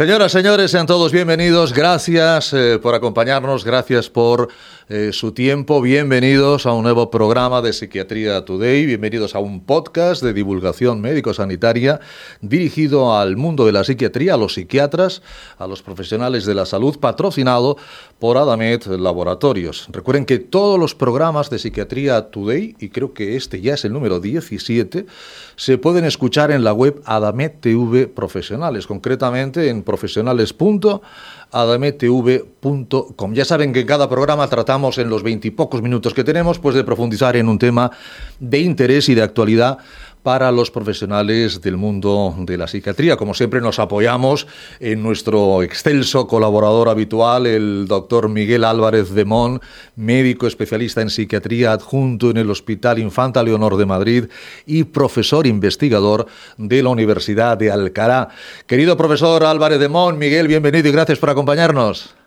Señoras, señores, sean todos bienvenidos. Gracias eh, por acompañarnos, gracias por eh, su tiempo. Bienvenidos a un nuevo programa de Psiquiatría Today. Bienvenidos a un podcast de divulgación médico-sanitaria dirigido al mundo de la psiquiatría, a los psiquiatras, a los profesionales de la salud, patrocinado por Adamet Laboratorios. Recuerden que todos los programas de Psiquiatría Today, y creo que este ya es el número 17, se pueden escuchar en la web Adamet TV Profesionales, concretamente en profesionales.adametv.com. Ya saben que en cada programa tratamos en los veintipocos minutos que tenemos pues de profundizar en un tema de interés y de actualidad para los profesionales del mundo de la psiquiatría. Como siempre nos apoyamos en nuestro excelso colaborador habitual, el doctor Miguel Álvarez de Mon, médico especialista en psiquiatría adjunto en el Hospital Infanta Leonor de Madrid y profesor investigador de la Universidad de Alcará. Querido profesor Álvarez de Mon, Miguel, bienvenido y gracias por acompañarnos.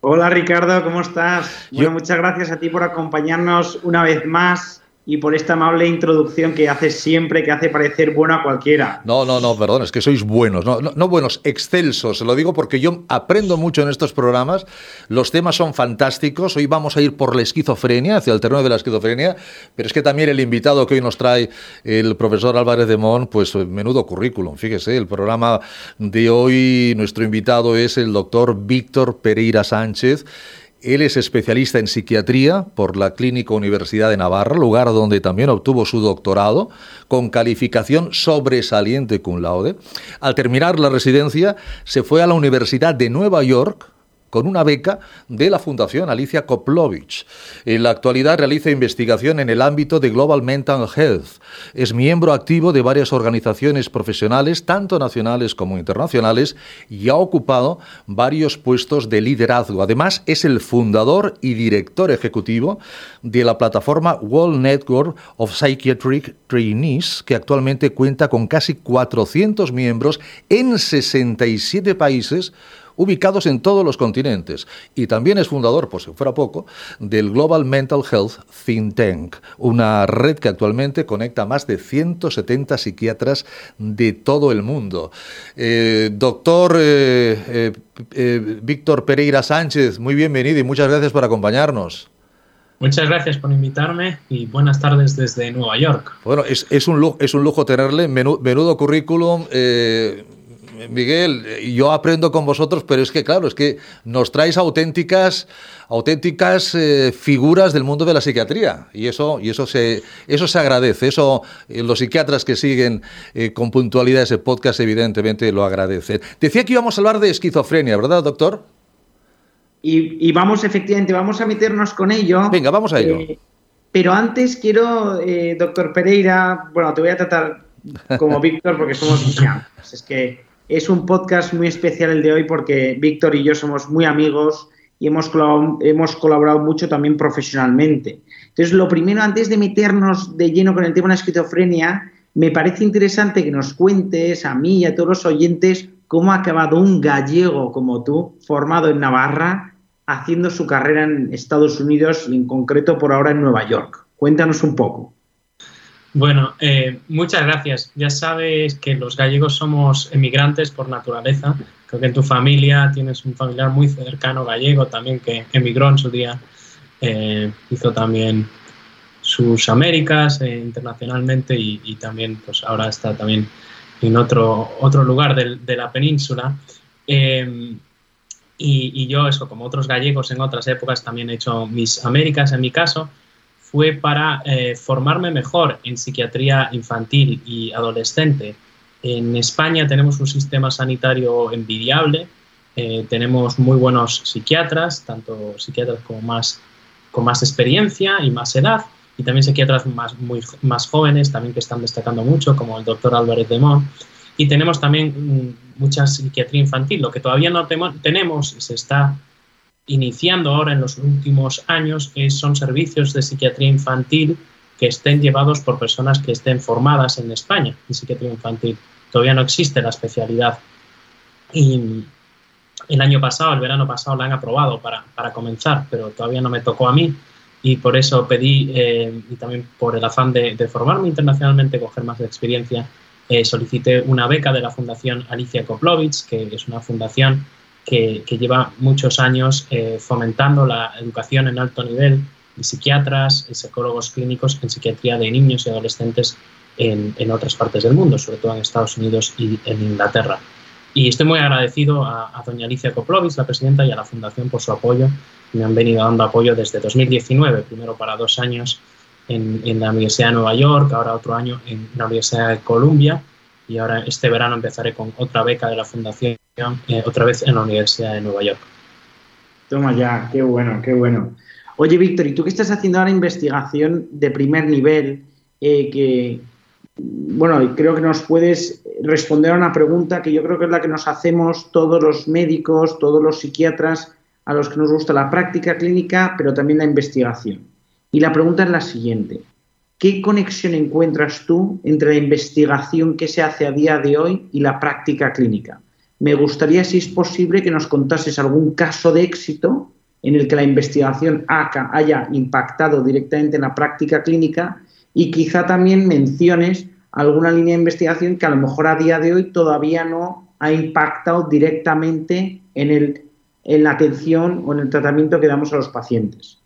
Hola Ricardo, ¿cómo estás? Bueno, muchas gracias a ti por acompañarnos una vez más y por esta amable introducción que haces siempre, que hace parecer bueno a cualquiera. No, no, no, perdón, es que sois buenos, no, no, buenos, excelsos, se lo digo porque yo aprendo mucho en estos programas, los temas son fantásticos, hoy vamos a ir por la esquizofrenia, hacia el terreno de la esquizofrenia, pero es que también el invitado que hoy nos trae el profesor Álvarez de Mon, pues menudo currículum, fíjese, el programa de hoy, nuestro invitado es el doctor Víctor Pereira Sánchez, él es especialista en psiquiatría por la Clínica Universidad de Navarra, lugar donde también obtuvo su doctorado con calificación sobresaliente cum laude. Al terminar la residencia, se fue a la Universidad de Nueva York con una beca de la Fundación Alicia Koplovich. En la actualidad realiza investigación en el ámbito de Global Mental Health. Es miembro activo de varias organizaciones profesionales, tanto nacionales como internacionales, y ha ocupado varios puestos de liderazgo. Además, es el fundador y director ejecutivo de la plataforma World Network of Psychiatric Trainees, que actualmente cuenta con casi 400 miembros en 67 países ubicados en todos los continentes. Y también es fundador, por si fuera poco, del Global Mental Health Think Tank, una red que actualmente conecta a más de 170 psiquiatras de todo el mundo. Eh, doctor eh, eh, Víctor Pereira Sánchez, muy bienvenido y muchas gracias por acompañarnos. Muchas gracias por invitarme y buenas tardes desde Nueva York. Bueno, es, un, lujo, es un lujo tenerle, menudo, currículum. Miguel, yo aprendo con vosotros, pero es que, claro, es que nos traes auténticas, auténticas eh, figuras del mundo de la psiquiatría. Y eso, y eso, se, eso se agradece. Eso eh, los psiquiatras que siguen eh, con puntualidad ese podcast, evidentemente, lo agradecen. Decía que íbamos a hablar de esquizofrenia, ¿verdad, doctor? Y, vamos, efectivamente, vamos a meternos con ello. Venga, vamos a ello. pero antes quiero, doctor Pereira, bueno, te voy a tratar como Víctor porque somos Es que es un podcast muy especial el de hoy porque Víctor y yo somos muy amigos y hemos colaborado, hemos colaborado mucho también profesionalmente. Entonces, lo primero, antes de meternos de lleno con el tema de la esquizofrenia, me parece interesante que nos cuentes a mí y a todos los oyentes cómo ha acabado un gallego como tú, formado en Navarra, haciendo su carrera en Estados Unidos y en concreto por ahora en Nueva York. Cuéntanos un poco. Bueno, eh, muchas gracias. Ya sabes que los gallegos somos emigrantes por naturaleza. Creo que en tu familia tienes un familiar muy cercano gallego también que emigró en su día. Eh, hizo también sus Américas eh, internacionalmente y, también pues ahora está también en otro, otro lugar de, la península. y, y, yo, eso, como otros gallegos en otras épocas, también he hecho mis Américas en mi caso fue para eh, formarme mejor en psiquiatría infantil y adolescente. En España tenemos un sistema sanitario envidiable, eh, tenemos muy buenos psiquiatras, tanto psiquiatras como más, con más experiencia y más edad, y también psiquiatras más, muy, más jóvenes, también que están destacando mucho, como el doctor Álvarez de Mon. Y tenemos también mm, mucha psiquiatría infantil. Lo que todavía no tenemos se está iniciando ahora en los últimos años son servicios de psiquiatría infantil que estén llevados por personas que estén formadas en España en psiquiatría infantil. Todavía no existe la especialidad. Y el año pasado, el verano pasado, la han aprobado para, comenzar, pero todavía no me tocó a mí. Y por eso pedí, eh, y también por el afán de, formarme internacionalmente, coger más experiencia, eh, solicité una beca de la Fundación Alicia Koplovich, que es una fundación que, lleva muchos años eh, fomentando la educación en alto nivel de psiquiatras y psicólogos clínicos en psiquiatría de niños y adolescentes en, otras partes del mundo, sobre todo en Estados Unidos y en Inglaterra. Y estoy muy agradecido a, doña Alicia Koplovich, la presidenta, y a la Fundación por su apoyo. Me han venido dando apoyo desde 2019, primero para dos años en, en la Universidad de Nueva York, ahora otro año en la Universidad de Columbia y ahora este verano empezaré con otra beca de la Fundación, eh, otra vez en la Universidad de Nueva York. Toma ya, qué bueno, qué bueno. Oye, Víctor, ¿y tú qué estás haciendo ahora investigación de primer nivel? Eh, que, bueno, creo que nos puedes responder a una pregunta que yo creo que es la que nos hacemos todos los médicos, todos los psiquiatras, a los que nos gusta la práctica clínica, pero también la investigación. Y la pregunta es la siguiente. ¿Qué conexión encuentras tú entre la investigación que se hace a día de hoy y la práctica clínica? Me gustaría, si es posible, que nos contases algún caso de éxito en el que la investigación haya impactado directamente en la práctica clínica y quizá también menciones alguna línea de investigación que a lo mejor a día de hoy todavía no ha impactado directamente en, el, en la atención o en el tratamiento que damos a los pacientes.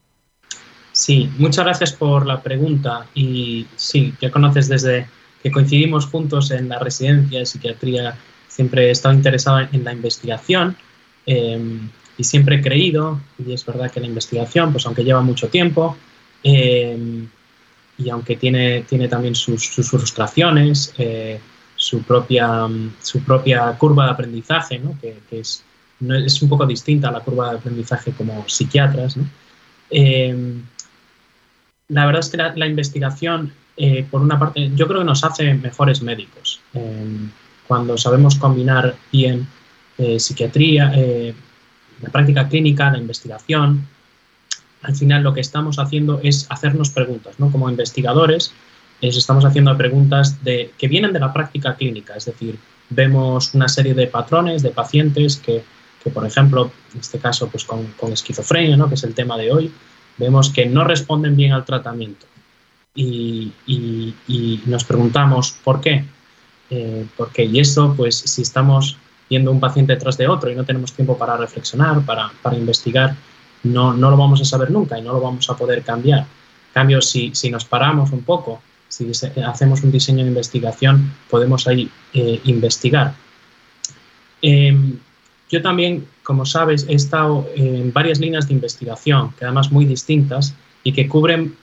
Sí, muchas gracias por la pregunta. Y sí, ya conoces desde que coincidimos juntos en la residencia de psiquiatría, siempre he estado interesado en la investigación em, y siempre he creído, y es verdad que la investigación, pues aunque lleva mucho tiempo em, y aunque tiene, tiene también sus, frustraciones, eh, su, propia, su propia curva de aprendizaje, ¿no? que, es, es un poco distinta a la curva de aprendizaje como psiquiatras, ¿no? Em, la verdad es que la, investigación, eh, por una parte, yo creo que nos hace mejores médicos. Cuando sabemos combinar bien eh, psiquiatría, eh, la práctica clínica, la investigación, al final lo que estamos haciendo es hacernos preguntas, ¿no? Como investigadores, estamos haciendo preguntas que vienen de la práctica clínica, es decir, vemos una serie de patrones de pacientes que, por ejemplo, en este caso, pues con, con esquizofrenia, ¿no? que es el tema de hoy, vemos que no responden bien al tratamiento y, nos preguntamos por qué. Eh, porque, y esto, pues si estamos viendo un paciente detrás de otro y no tenemos tiempo para reflexionar, para, investigar, no, no, lo vamos a saber nunca y no lo vamos a poder cambiar. En cambio, si, si nos paramos un poco, si hacemos un diseño de investigación, podemos ahí eh, investigar. Em, yo también, como sabes, he estado en varias líneas de investigación, que además muy distintas y que cubren,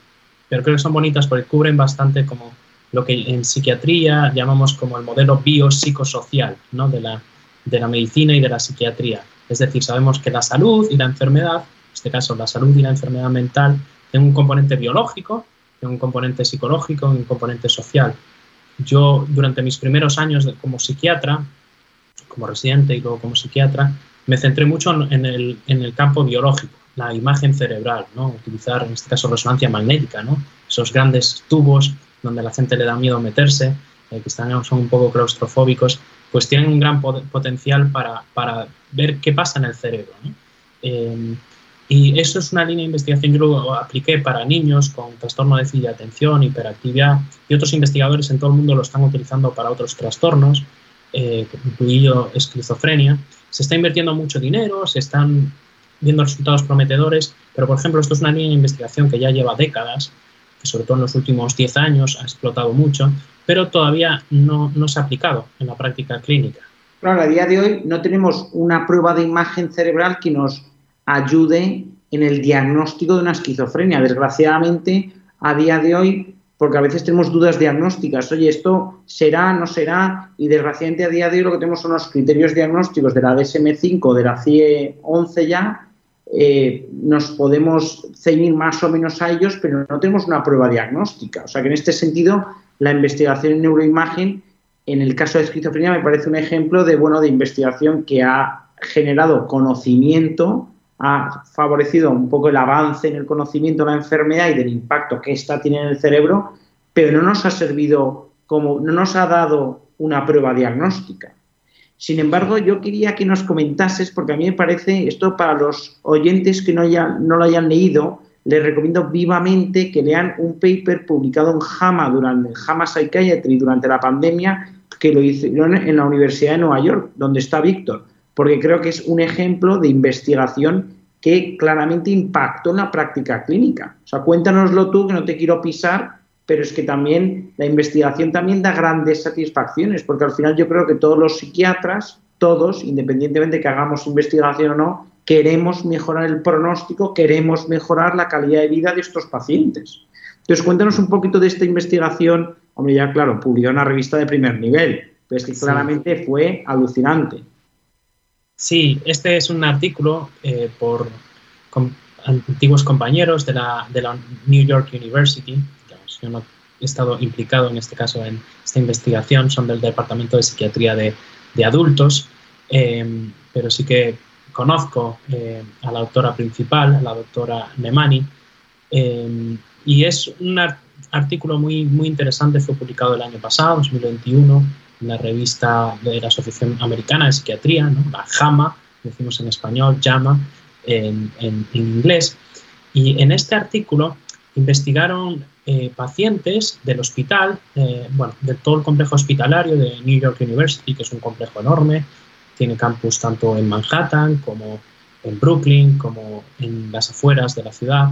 pero creo que son bonitas porque cubren bastante como lo que en psiquiatría llamamos como el modelo biopsicosocial ¿no? de, la, de la medicina y de la psiquiatría. Es decir, sabemos que la salud y la enfermedad, en este caso la salud y la enfermedad mental, tienen un componente biológico, tienen un componente psicológico y un componente social. Yo, durante mis primeros años como psiquiatra, como residente y luego como psiquiatra, me centré mucho en el, en el campo biológico, la imagen cerebral, ¿no? utilizar en este caso resonancia magnética, ¿no? esos grandes tubos donde la gente le da miedo meterse, eh, que están, son un poco claustrofóbicos, pues tienen un gran potencial para, para, ver qué pasa en el cerebro. Em, y eso es una línea de investigación que luego apliqué para niños con trastorno de déficit de atención, hiperactividad, y otros investigadores en todo el mundo lo están utilizando para otros trastornos eh, incluido esquizofrenia, se está invirtiendo mucho dinero, se están viendo resultados prometedores, pero por ejemplo esto es una línea de investigación que ya lleva décadas, que sobre todo en los últimos 10 años ha explotado mucho, pero todavía no, no se ha aplicado en la práctica clínica. Claro, a día de hoy no tenemos una prueba de imagen cerebral que nos ayude en el diagnóstico de una esquizofrenia. Desgraciadamente, a día de hoy porque a veces tenemos dudas diagnósticas. Oye, esto será, no será, y desgraciadamente a día de hoy lo que tenemos son los criterios diagnósticos de la DSM-5, de la CIE 11 ya, eh, nos podemos ceñir más o menos a ellos, pero no tenemos una prueba diagnóstica. O sea que en este sentido, la investigación en neuroimagen, en el caso de esquizofrenia, me parece un ejemplo de, bueno, de investigación que ha generado conocimiento ha favorecido un poco el avance en el conocimiento de la enfermedad y del impacto que ésta tiene en el cerebro, pero no nos ha servido como, no nos ha dado una prueba diagnóstica. Sin embargo, yo quería que nos comentases, porque a mí me parece, esto para los oyentes que no, no lo hayan leído, les recomiendo vivamente que lean un paper publicado en JAMA, durante, JAMA Psychiatry durante la pandemia, que lo hicieron en la Universidad de Nueva York, donde está Víctor, porque creo que es un ejemplo de investigación que claramente impactó en la práctica clínica. O sea, cuéntanoslo tú, que no te quiero pisar, pero es que también la investigación también da grandes satisfacciones, porque al final yo creo que todos los psiquiatras, todos, independientemente de que hagamos investigación o no, queremos mejorar el pronóstico, queremos mejorar la calidad de vida de estos pacientes. Entonces, cuéntanos un poquito de esta investigación. Hombre, ya claro, publicó una revista de primer nivel, pero es que claramente fue alucinante. Sí, este es un artículo eh, por antiguos compañeros de la, de la, New York University. Yo no he estado implicado en este caso en esta investigación, son del Departamento de Psiquiatría de, de Adultos, eh, pero sí que conozco eh, a la autora principal, a la doctora Nemani, y es un artículo muy, muy interesante, fue publicado el año pasado, 2021, en la revista de la Asociación Americana de Psiquiatría, ¿no? la JAMA, decimos en español, JAMA en, en, inglés. Y en este artículo investigaron eh, pacientes del hospital, eh, bueno, de todo el complejo hospitalario de New York University, que es un complejo enorme, tiene campus tanto en Manhattan como en Brooklyn, como en las afueras de la ciudad.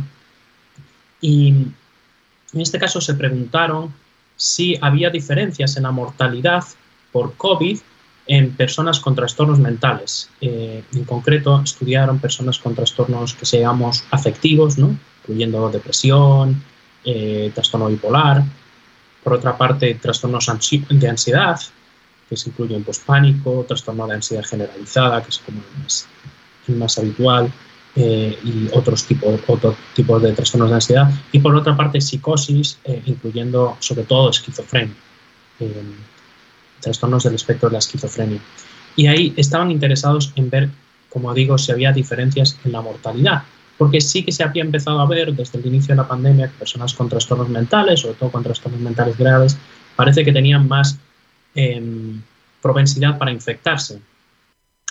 Y en este caso se preguntaron si había diferencias en la mortalidad por COVID en personas con trastornos mentales. Eh, en concreto, estudiaron personas con trastornos que se llamamos afectivos, ¿no? incluyendo depresión, eh, trastorno bipolar. Por otra parte, trastornos de ansiedad, que se incluyen pues, pánico, trastorno de ansiedad generalizada, que es como el más habitual, eh, y otros tipos, otros tipos de trastornos de ansiedad. Y por otra parte, psicosis, eh, incluyendo sobre todo esquizofrenia, eh, trastornos del espectro de la esquizofrenia. Y ahí estaban interesados en ver, como digo, si había diferencias en la mortalidad, porque sí que se había empezado a ver desde el inicio de la pandemia que personas con trastornos mentales, sobre todo con trastornos mentales graves, parece que tenían más em, propensidad para infectarse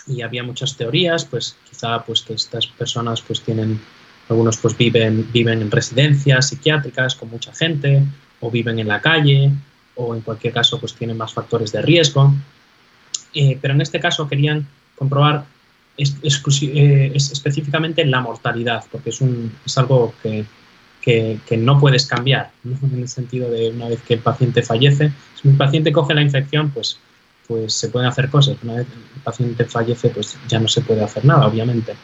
y había muchas teorías, pues quizá pues que estas personas pues tienen, algunos pues viven, viven en residencias psiquiátricas con mucha gente, o viven en la calle, o en cualquier caso pues tienen más factores de riesgo. Eh, pero en este caso querían comprobar eh, específicamente la mortalidad, porque es, un, es algo que, que, no puedes cambiar, en el sentido de una vez que el paciente fallece, si un paciente coge la infección, pues pues se pueden hacer cosas. Una vez el paciente fallece, pues ya no se puede hacer nada, obviamente.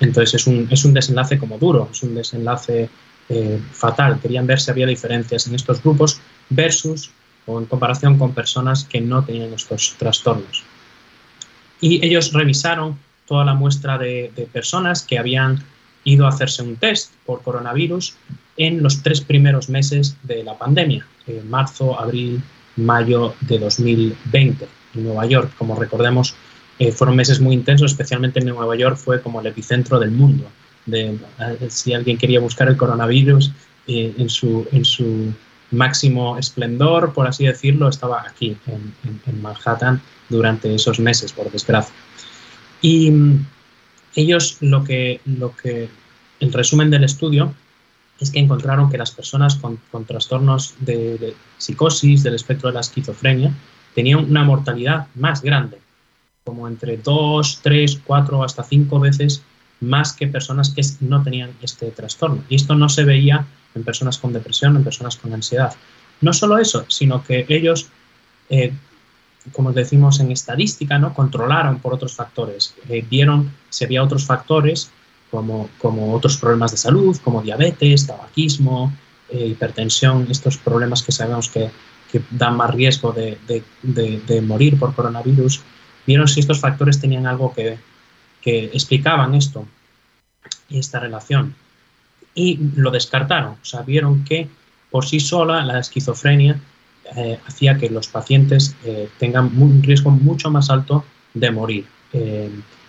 Entonces es un, es un desenlace como duro, es un desenlace eh, fatal. Querían ver si había diferencias en estos grupos versus o en comparación con personas que no tenían estos trastornos. Y ellos revisaron toda la muestra de, personas que habían ido a hacerse un test por coronavirus en los tres primeros meses de la pandemia, en marzo, abril, mayo de 2020 en Nueva York. Como recordemos, eh, fueron meses muy intensos, especialmente en Nueva York fue como el epicentro del mundo. De, eh, si alguien quería buscar el coronavirus eh, en, su, en su máximo esplendor, por así decirlo, estaba aquí, en, Manhattan, durante esos meses, por desgracia. Y mm, ellos lo que, lo que, el resumen del estudio es que encontraron que las personas con, trastornos de, psicosis, del espectro de la esquizofrenia, tenían una mortalidad más grande, como entre 2, 3, 4 hasta 5 veces más que personas que no tenían este trastorno. Y esto no se veía en personas con depresión, en personas con ansiedad. No solo eso, sino que ellos, eh, como decimos en estadística, ¿no? controlaron por otros factores. Eh, vieron si había otros factores como, como otros problemas de salud, como diabetes, tabaquismo, eh, hipertensión, estos problemas que sabemos que, que dan más riesgo de, de, de, morir por coronavirus, vieron si estos factores tenían algo que, que explicaban esto y esta relación. Y lo descartaron, o vieron que por sí sola la esquizofrenia eh, hacía que los pacientes eh, tengan un riesgo mucho más alto de morir.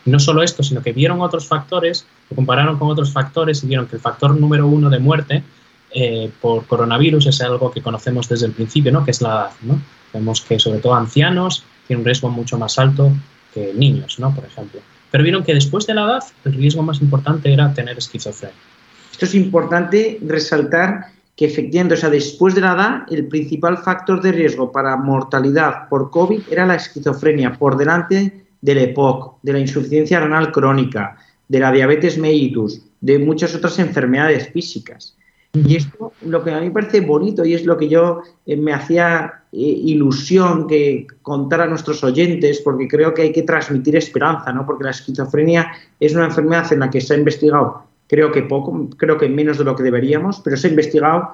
no solo esto, sino que vieron otros factores lo compararon con otros factores y vieron que el factor número uno de muerte eh, por coronavirus es algo que conocemos desde el principio, ¿no? que es la edad. ¿no? Vemos que sobre todo ancianos tienen un riesgo mucho más alto que niños, ¿no? por ejemplo. Pero vieron que después de la edad el riesgo más importante era tener esquizofrenia. Esto es importante resaltar que efectivamente, o sea, después de la edad, el principal factor de riesgo para mortalidad por COVID era la esquizofrenia, por delante del EPOC, de la insuficiencia renal crónica, de la diabetes mellitus, de muchas otras enfermedades físicas. Y esto lo que a mí me parece bonito y es lo que yo eh, me hacía eh, ilusión que contar a nuestros oyentes, porque creo que hay que transmitir esperanza, ¿no? Porque la esquizofrenia es una enfermedad en la que se ha investigado creo que poco, creo que menos de lo que deberíamos, pero se ha investigado,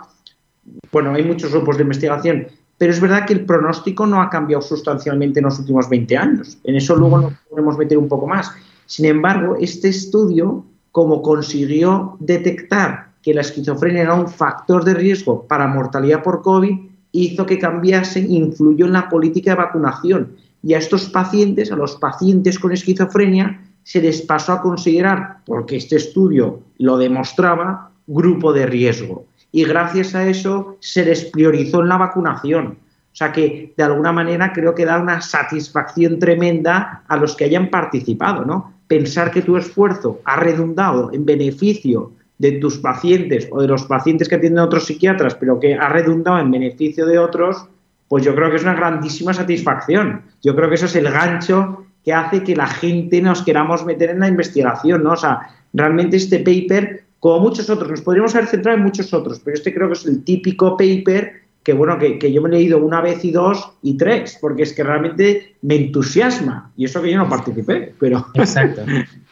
bueno, hay muchos grupos de investigación, pero es verdad que el pronóstico no ha cambiado sustancialmente en los últimos 20 años. En eso luego nos podemos meter un poco más. Sin embargo, este estudio, como consiguió detectar que la esquizofrenia era un factor de riesgo para mortalidad por COVID, hizo que cambiase, influyó en la política de vacunación. Y a estos pacientes, a los pacientes con esquizofrenia, se les pasó a considerar, porque este estudio lo demostraba, grupo de riesgo. Y gracias a eso se les priorizó en la vacunación. O sea que de alguna manera creo que da una satisfacción tremenda a los que hayan participado, ¿no? Pensar que tu esfuerzo ha redundado en beneficio de tus pacientes o de los pacientes que atienden otros psiquiatras, pero que ha redundado en beneficio de otros, pues yo creo que es una grandísima satisfacción. Yo creo que eso es el gancho que hace que la gente nos queramos meter en la investigación, ¿no? O sea, realmente este paper, como muchos otros, nos podríamos haber centrado en muchos otros, pero este creo que es el típico paper que, bueno, que, yo me he leído una vez y dos y tres, porque es que realmente me entusiasma, y eso que yo no participé, pero... Exacto.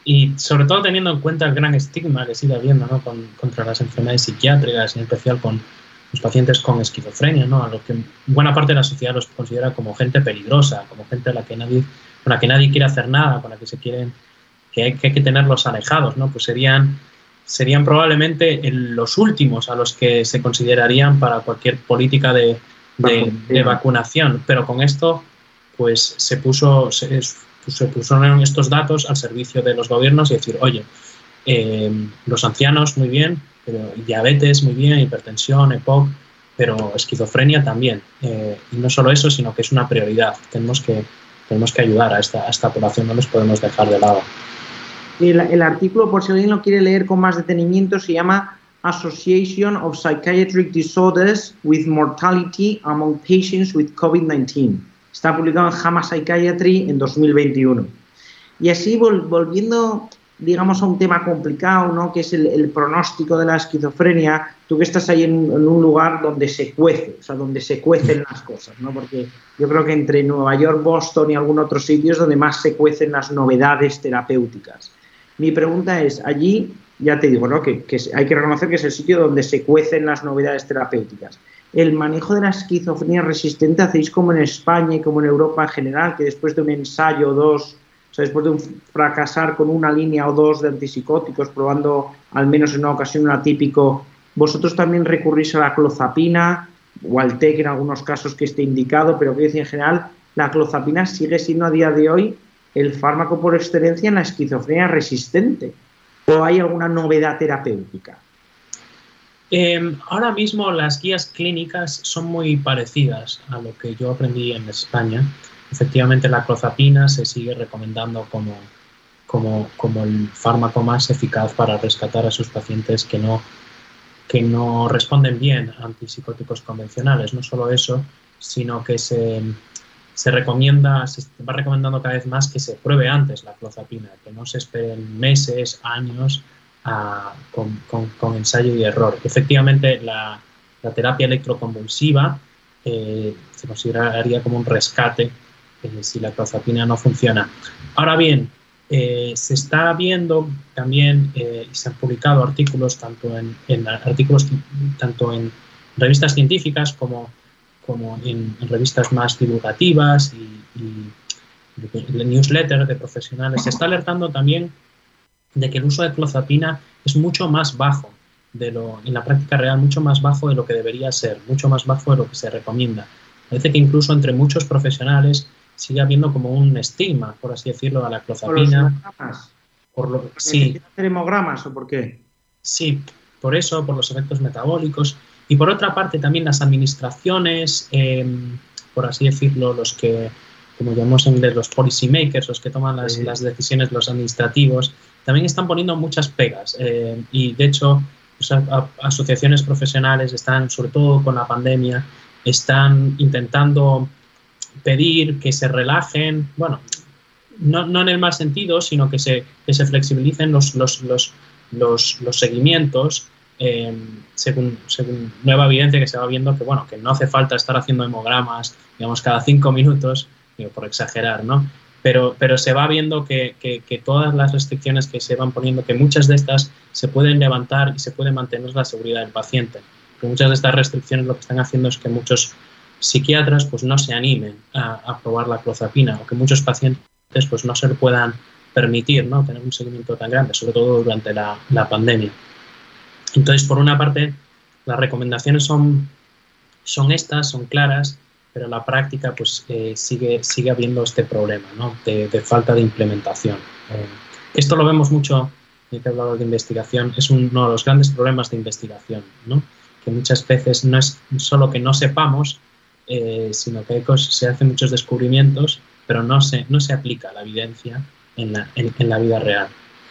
Y sobre todo teniendo en cuenta el gran estigma que sigue habiendo ¿no? contra las enfermedades psiquiátricas, en especial con los pacientes con esquizofrenia, ¿no? a lo que buena parte de la sociedad los considera como gente peligrosa, como gente a la que nadie con la que nadie quiere hacer nada, con la que se quieren, que hay que, tenerlos alejados, ¿no? Pues serían, serían probablemente los últimos a los que se considerarían para cualquier política de, de, vacunación. Pero con esto, pues se puso, se, se pusieron estos datos al servicio de los gobiernos y decir, oye, eh, los ancianos muy bien, pero diabetes muy bien, hipertensión, EPOC, pero esquizofrenia también. Eh, y no solo eso, sino que es una prioridad. Tenemos que tenemos que ayudar a esta, población, no nos podemos dejar de lado. El, el artículo, por si alguien lo quiere leer con más detenimiento, se llama Association of Psychiatric Disorders with Mortality Among Patients with COVID-19. Está publicado en JAMA Psychiatry en 2021. Y así, volviendo digamos, a un tema complicado, ¿no? que es el, pronóstico de la esquizofrenia, tú que estás ahí en, un lugar donde se cuece, o sea, donde se cuecen las cosas, ¿no? porque yo creo que entre Nueva York, Boston y algún otro sitio es donde más se cuecen las novedades terapéuticas. Mi pregunta es, allí, ya te digo, ¿no? que, hay que reconocer que es el sitio donde se cuecen las novedades terapéuticas. El manejo de la esquizofrenia resistente hacéis como en España y como en Europa en general, que después de un ensayo o dos o sea, después de fracasar con una línea o dos de antipsicóticos, probando al menos en una ocasión un atípico, ¿vosotros también recurrís a la clozapina o al TEC en algunos casos que esté indicado? Pero que en general, la clozapina sigue siendo a día de hoy el fármaco por excelencia en la esquizofrenia resistente. ¿O hay alguna novedad terapéutica? Em, ahora mismo las guías clínicas son muy parecidas a lo que yo aprendí en España. Efectivamente, la clozapina se sigue recomendando como, como, como el fármaco más eficaz para rescatar a sus pacientes que no, que no responden bien a antipsicóticos convencionales. No solo eso, sino que se, se recomienda, se va recomendando cada vez más que se pruebe antes la clozapina, que no se esperen meses, años con, con, ensayo y error. Efectivamente, la, la terapia electroconvulsiva eh, se consideraría como un rescate si la clozapina no funciona. Ahora bien, eh, se está viendo también eh, y se han publicado artículos tanto en, artículos tanto en revistas científicas como, como en, revistas más divulgativas y, y newsletter de profesionales. Se está alertando también de que el uso de clozapina es mucho más bajo de lo, en la práctica real, mucho más bajo de lo que debería ser, mucho más bajo de lo que se recomienda. Parece que incluso entre muchos profesionales sigue habiendo como un estigma, por así decirlo, a la clozapina. ¿Por, los por sí. hemogramas o por qué? Sí, por eso, por los efectos metabólicos. Y por otra parte, también las administraciones, em, por así decirlo, los que, como llamamos en inglés, los policy makers, los que toman las, las decisiones, los administrativos, también están poniendo muchas pegas. Em, y de hecho, pues, asociaciones profesionales están, sobre todo con la pandemia, están intentando pedir que se relajen, bueno, no, no en el mal sentido, sino que se, que se flexibilicen los, los, los, los, los seguimientos eh, según, según, nueva evidencia que se va viendo que, bueno, que no hace falta estar haciendo hemogramas, digamos, cada cinco minutos, por exagerar, ¿no? Pero, pero se va viendo que, que, que, todas las restricciones que se van poniendo, que muchas de estas se pueden levantar y se puede mantener la seguridad del paciente. Que muchas de estas restricciones lo que están haciendo es que muchos psiquiatras pues no se animen a, a probar la clozapina o que muchos pacientes pues no se lo puedan permitir ¿no? tener un seguimiento tan grande, sobre todo durante la, la pandemia. Entonces, por una parte, las recomendaciones son, son estas, son claras, pero en la práctica pues, eh, sigue, sigue habiendo este problema ¿no? de, de, falta de implementación. Eh, esto lo vemos mucho, he hablado de investigación, es uno de los grandes problemas de investigación, ¿no? que muchas veces no es solo que no sepamos, eh, sino que se hacen muchos descubrimientos, pero no se, no se aplica la evidencia en la, en, en la vida real.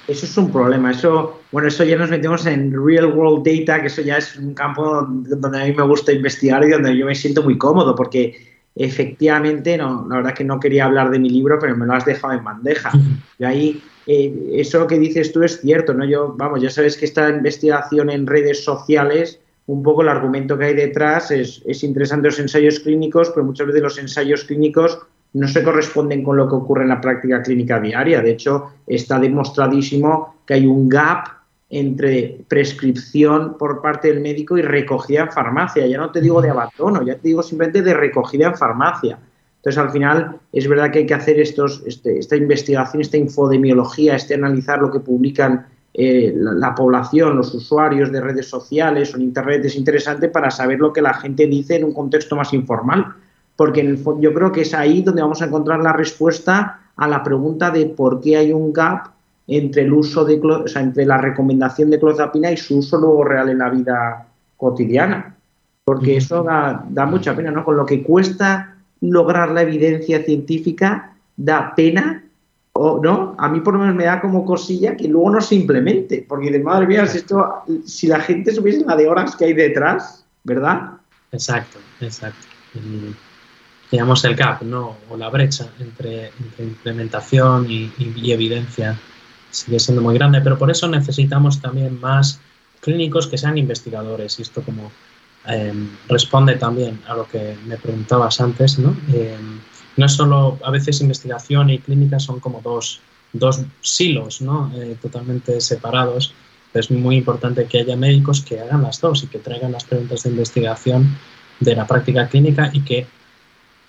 Eso es un problema. Eso, bueno, eso ya nos metemos en real world data, que eso ya es un campo donde a mí me gusta investigar y donde yo me siento muy cómodo, porque efectivamente, no, la verdad que no quería hablar de mi libro, pero me lo has dejado en bandeja. Y ahí, eh, eso que dices tú es cierto, ¿no? Yo, vamos, ya sabes que esta investigación en redes sociales, un poco el argumento que hay detrás es, es interesante los ensayos clínicos, pero muchas veces los ensayos clínicos no se corresponden con lo que ocurre en la práctica clínica diaria. De hecho, está demostradísimo que hay un gap entre prescripción por parte del médico y recogida en farmacia. Ya no te digo de abandono, ya te digo simplemente de recogida en farmacia. Entonces, al final, es verdad que hay que hacer estos, este, esta investigación, esta infodemiología, este analizar lo que publican eh, la, la, población, los usuarios de redes sociales o en Internet es interesante para saber lo que la gente dice en un contexto más informal porque en el, yo creo que es ahí donde vamos a encontrar la respuesta a la pregunta de por qué hay un gap entre el uso de, o sea, entre la recomendación de clozapina y su uso luego real en la vida cotidiana. Porque eso da, da mucha pena, ¿no? Con lo que cuesta lograr la evidencia científica, da pena o no, a mí por lo menos me da como cosilla que luego no se implemente, porque de madre mía, si, esto, si la gente supiese la de horas que hay detrás, ¿verdad? Exacto, exacto digamos, el gap, ¿no? o la brecha entre, implementación y, evidencia sigue siendo muy grande, pero por eso necesitamos también más clínicos que sean investigadores, y esto como eh, responde también a lo que me preguntabas antes, ¿no? Eh, no es solo, a veces investigación y clínica son como dos, dos silos, ¿no? Eh, totalmente separados, es muy importante que haya médicos que hagan las dos y que traigan las preguntas de investigación de la práctica clínica y que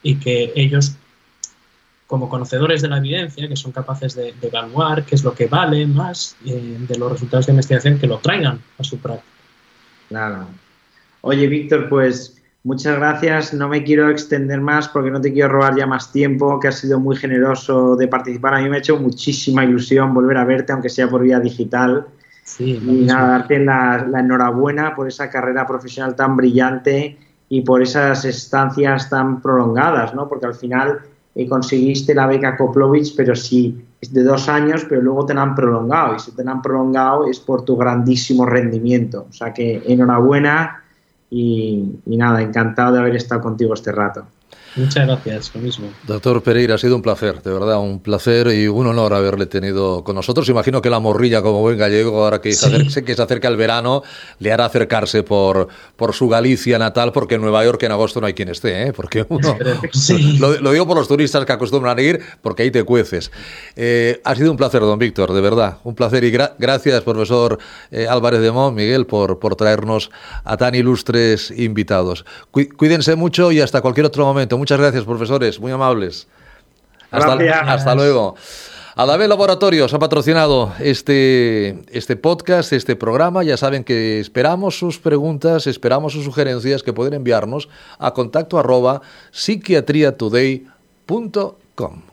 y que ellos, como conocedores de la evidencia, que son capaces de, evaluar qué es lo que vale más eh, de los resultados de investigación, que lo traigan a su práctica. Claro. Oye, Víctor, pues muchas gracias. No me quiero extender más porque no te quiero robar ya más tiempo, que has sido muy generoso de participar. A mí me ha hecho muchísima ilusión volver a verte, aunque sea por vía digital. Sí, y nada, darte la, la enhorabuena por esa carrera profesional tan brillante y por esas estancias tan prolongadas, ¿no? Porque al final eh, conseguiste la beca Koplovich, pero sí, es de dos años, pero luego te la han prolongado, y si te la han prolongado es por tu grandísimo rendimiento. O sea que enhorabuena y, nada, encantado de haber estado contigo este rato. Muchas gracias, lo mismo. Doctor Pereira, ha sido un placer, de verdad, un placer y un honor haberle tenido con nosotros. Imagino que la morrilla, como buen gallego, ahora que, sí. se, acerca, que se acerca el verano, le hará acercarse por, por su Galicia natal, porque en Nueva York en agosto no hay quien esté, ¿eh? porque uno... Sí. Lo, lo, digo por los turistas que acostumbran a ir, porque ahí te cueces. Eh, ha sido un placer, don Víctor, de verdad, un placer y gra gracias, profesor eh, Álvarez de Mon, Miguel, por, por traernos a tan ilustres invitados. Cu cuídense mucho y hasta cualquier otro momento. Muchas gracias, profesores, muy amables. Hasta, hasta luego. Adabel Laboratorios ha patrocinado este, este podcast, este programa. Ya saben que esperamos sus preguntas, esperamos sus sugerencias que pueden enviarnos a contacto arroba psiquiatriatoday.com.